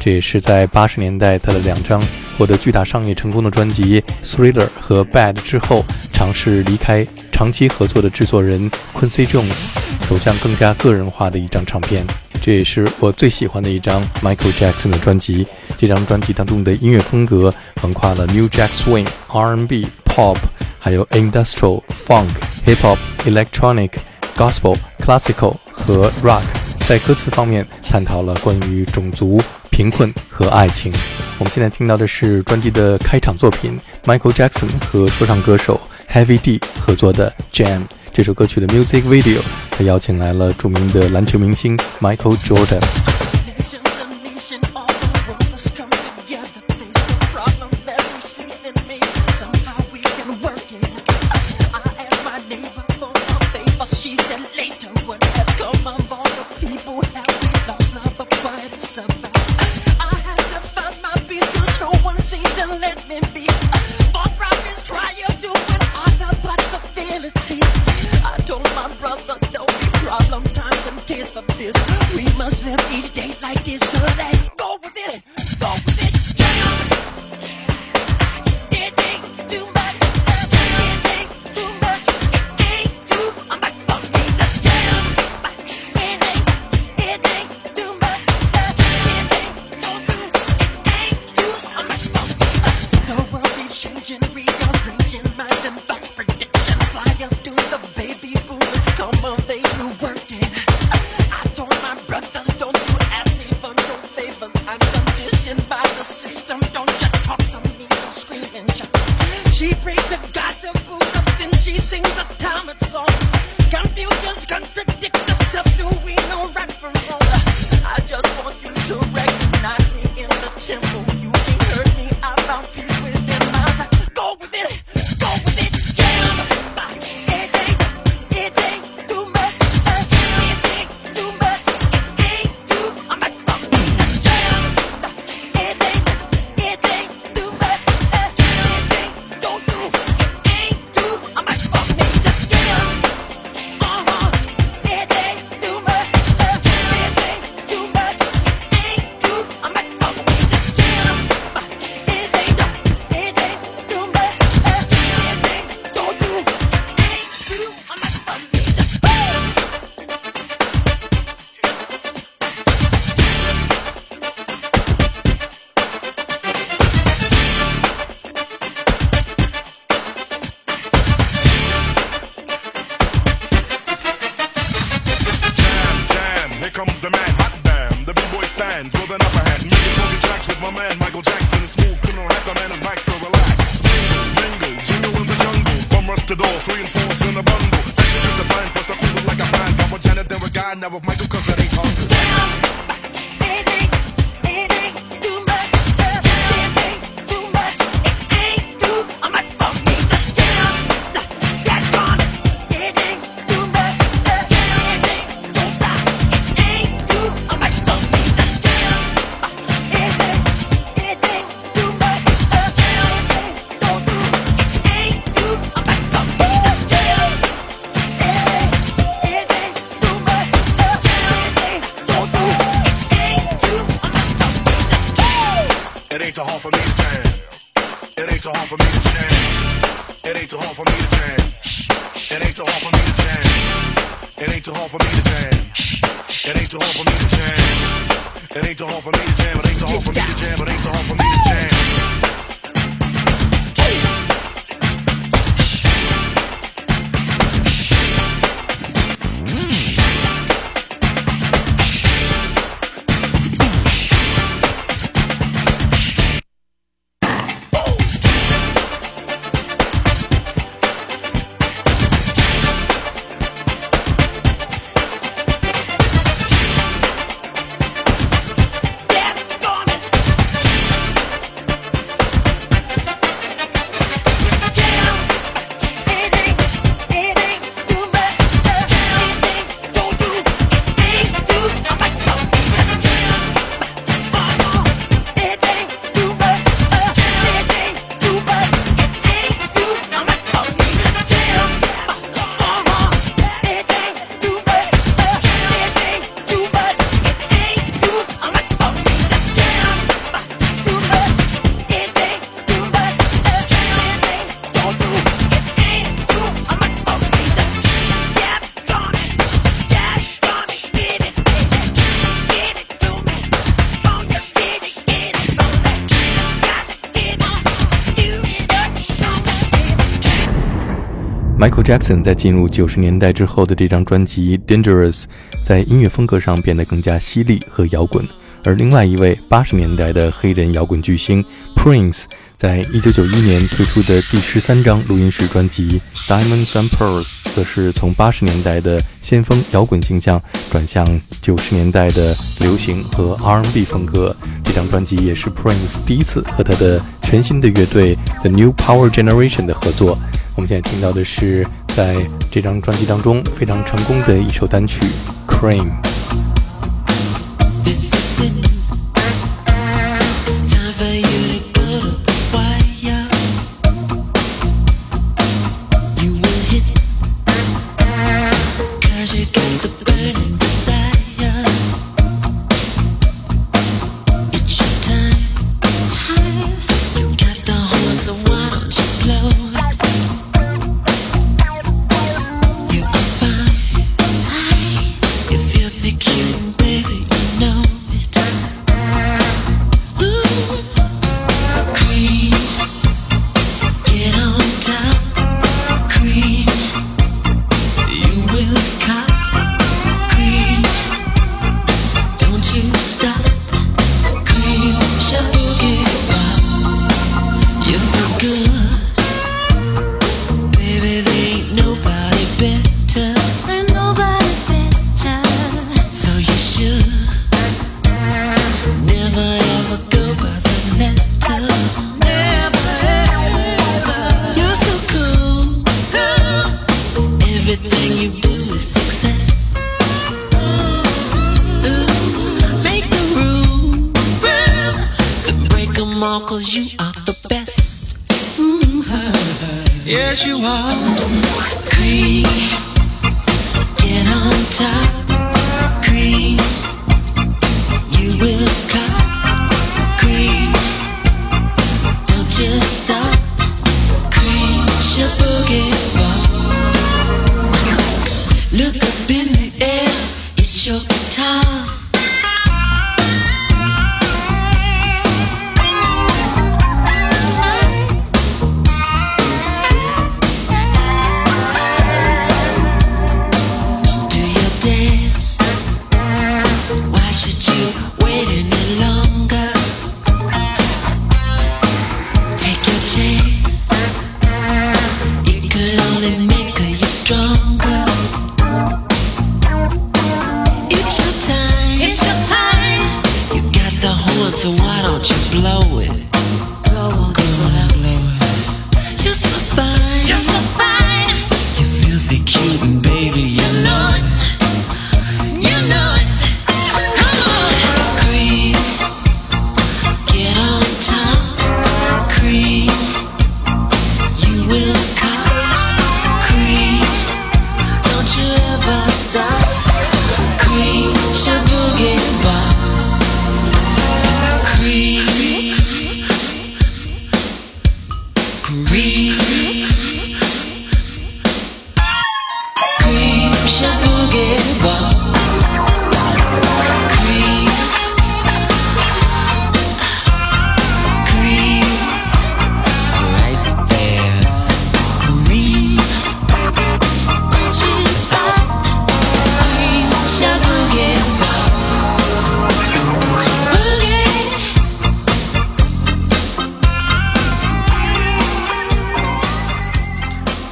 这也是在八十年代他的两张获得巨大商业成功的专辑《Thriller》和《Bad》之后，尝试离开长期合作的制作人 Quincy Jones，走向更加个人化的一张唱片。这也是我最喜欢的一张 Michael Jackson 的专辑。这张专辑当中的音乐风格横跨了 New Jack Swing、R&B、Pop，还有 Industrial、Funk、Hip Hop、Electronic、Gospel、Classical 和 Rock。在歌词方面，探讨了关于种族、贫困和爱情。我们现在听到的是专辑的开场作品，Michael Jackson 和说唱歌手 Heavy D 合作的《Jam》。这首歌曲的 music video，他邀请来了著名的篮球明星 Michael Jordan。four, three and fours in a bundle. Take it to the blind, first I cool like a blind. Got a janitor, a guy, now with Michael, cause it ain't hard. Go Michael Jackson 在进入九十年代之后的这张专辑《Dangerous》在音乐风格上变得更加犀利和摇滚，而另外一位八十年代的黑人摇滚巨星 Prince 在一九九一年推出的第十三张录音室专辑《Diamonds and Pearls》则是从八十年代的先锋摇滚形象转向九十年代的流行和 R&B 风格。这张专辑也是 Prince 第一次和他的全新的乐队 The New Power Generation 的合作。我们现在听到的是在这张专辑当中非常成功的一首单曲《Cream》。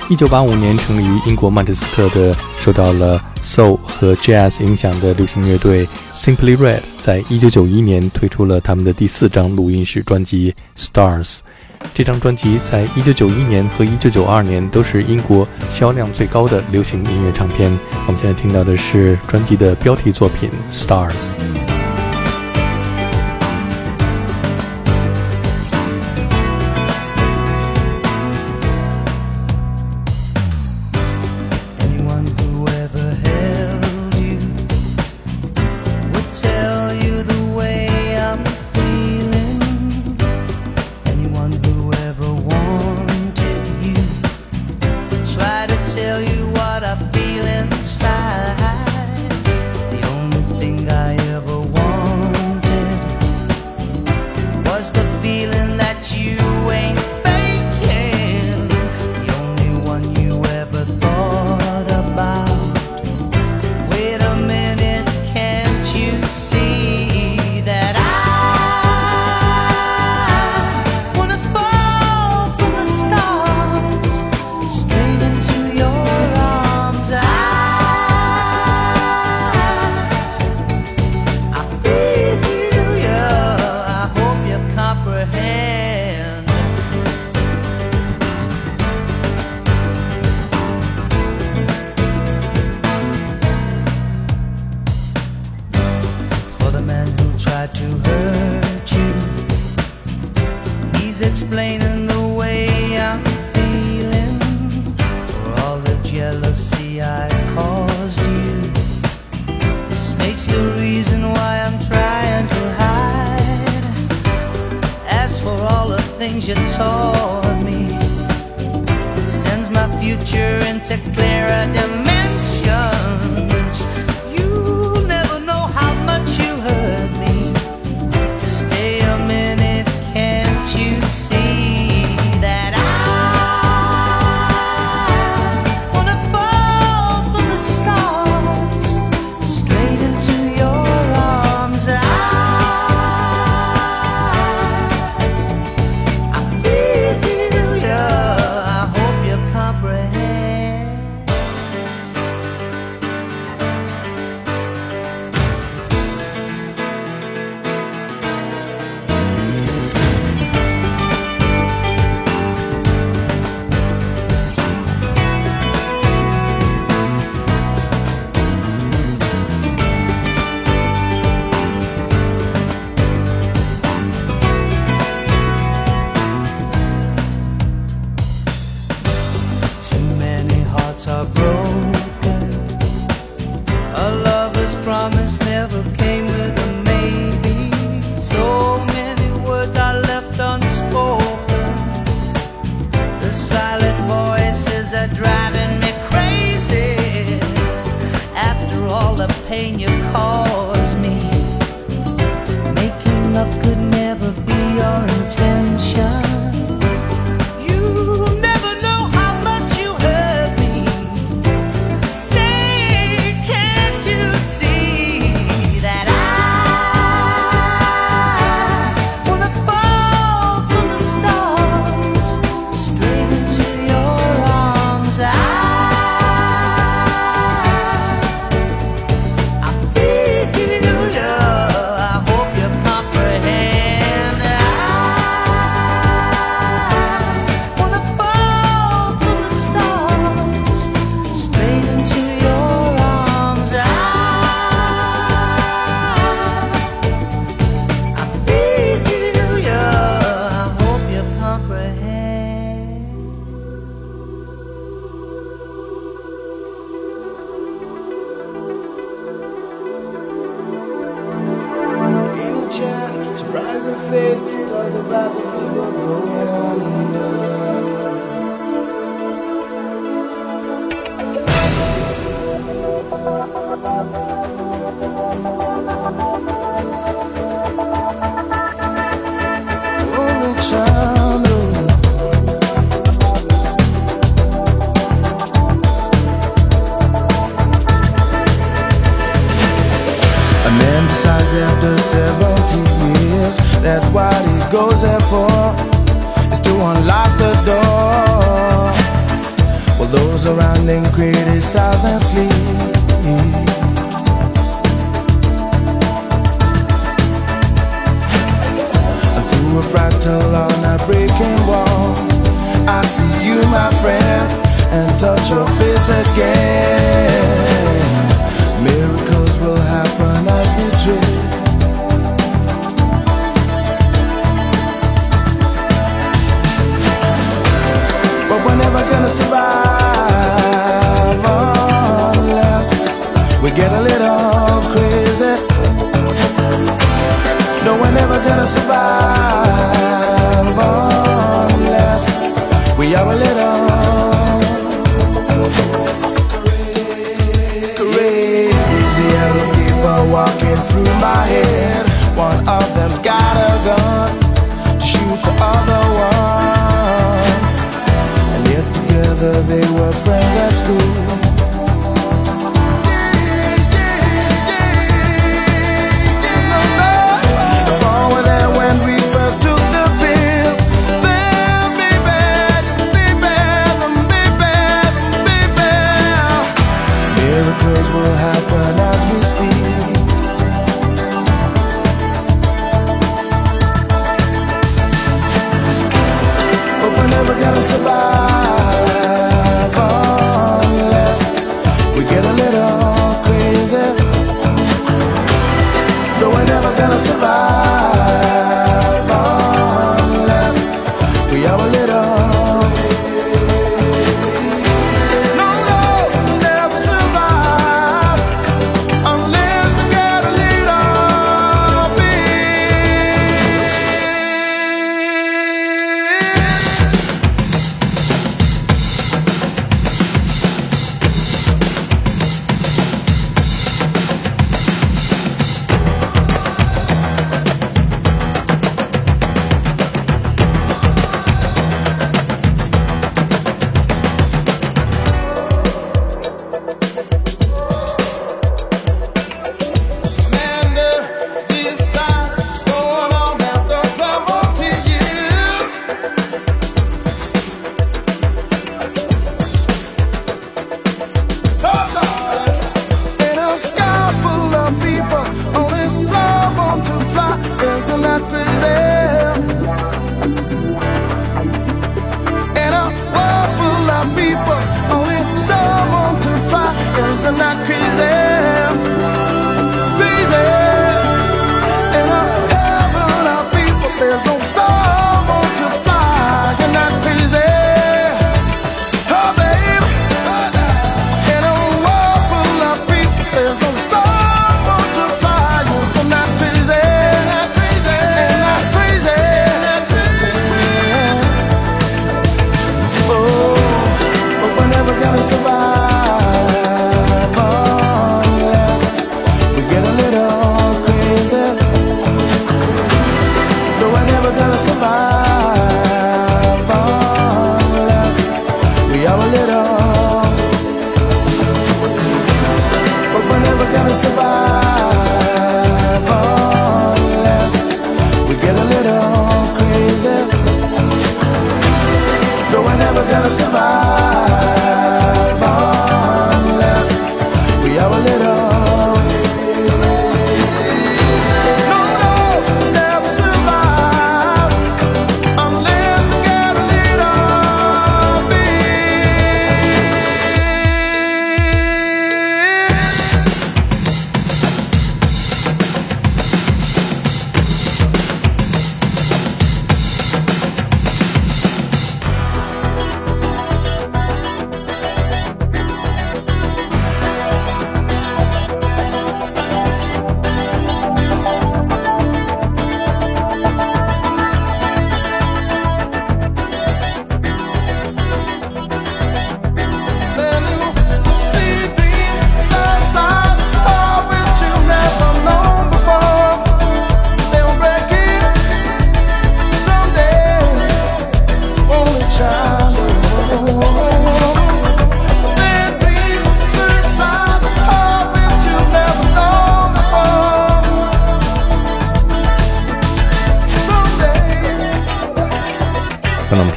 一九八五年成立于英国曼彻斯特的、受到了 soul 和 jazz 影响的流行乐队 Simply Red，在一九九一年推出了他们的第四张录音室专辑《Stars》。这张专辑在一九九一年和一九九二年都是英国销量最高的流行音乐唱片。我们现在听到的是专辑的标题作品《Stars》。feeling jealousy I caused you. Snake's the reason why I'm trying to hide. As for all the things you taught me, it sends my future into clearer demand.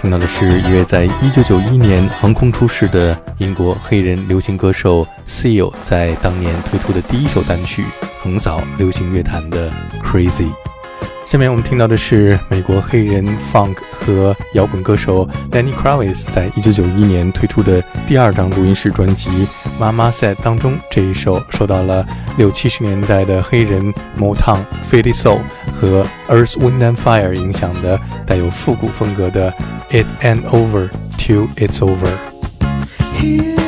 听到的是一位在1991年横空出世的英国黑人流行歌手 Seal 在当年推出的第一首单曲，横扫流行乐坛的 Crazy。下面我们听到的是美国黑人 Funk 和摇滚歌手 Lenny Kravitz 在1991年推出的第二张录音室专辑《Mama Said》当中这一首受到了六七十年代的黑人 Motown、Philly Soul 和 Earth, Wind and Fire 影响的带有复古风格的 It and Over Till It's Over。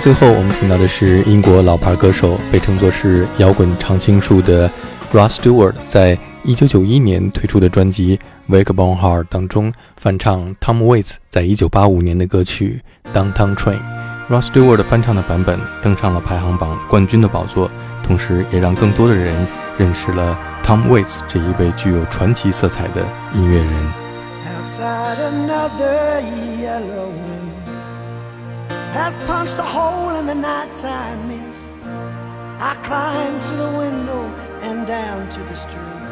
最后，我们听到的是英国老牌歌手，被称作是摇滚常青树的 Ross Stewart，在一九九一年推出的专辑《Wake Bone Heart》当中翻唱 Tom Waits 在一九八五年的歌曲《Downtown Train》。Ross Stewart 翻唱的版本登上了排行榜冠军的宝座，同时也让更多的人认识了 Tom Waits 这一位具有传奇色彩的音乐人。outside another yellow has punched a hole in the nighttime mist. I climb through the window and down to the street.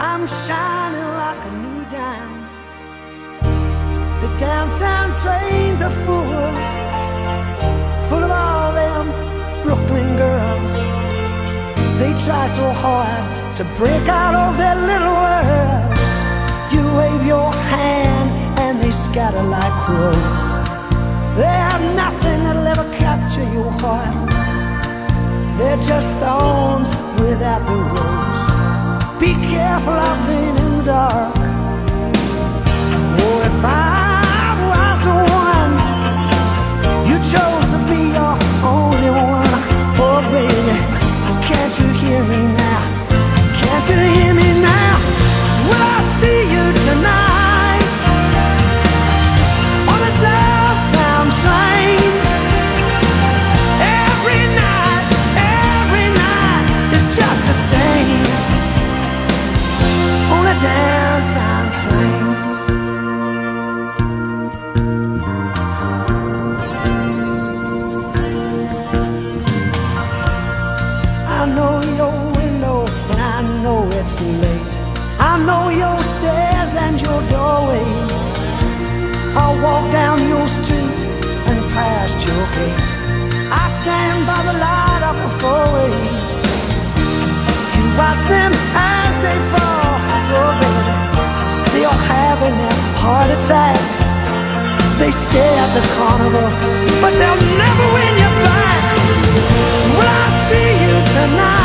I'm shining like a new dime. The downtown trains are full, full of all them Brooklyn girls. They try so hard to break out of their little world. You wave your hand and they scatter like crows. They have nothing that'll ever capture your heart. They're just thorns without the rose. Be careful out there in the dark. Oh, if I was the one you chose to be heart attacks. They stay at the carnival, but they'll never win you back. Will I see you tonight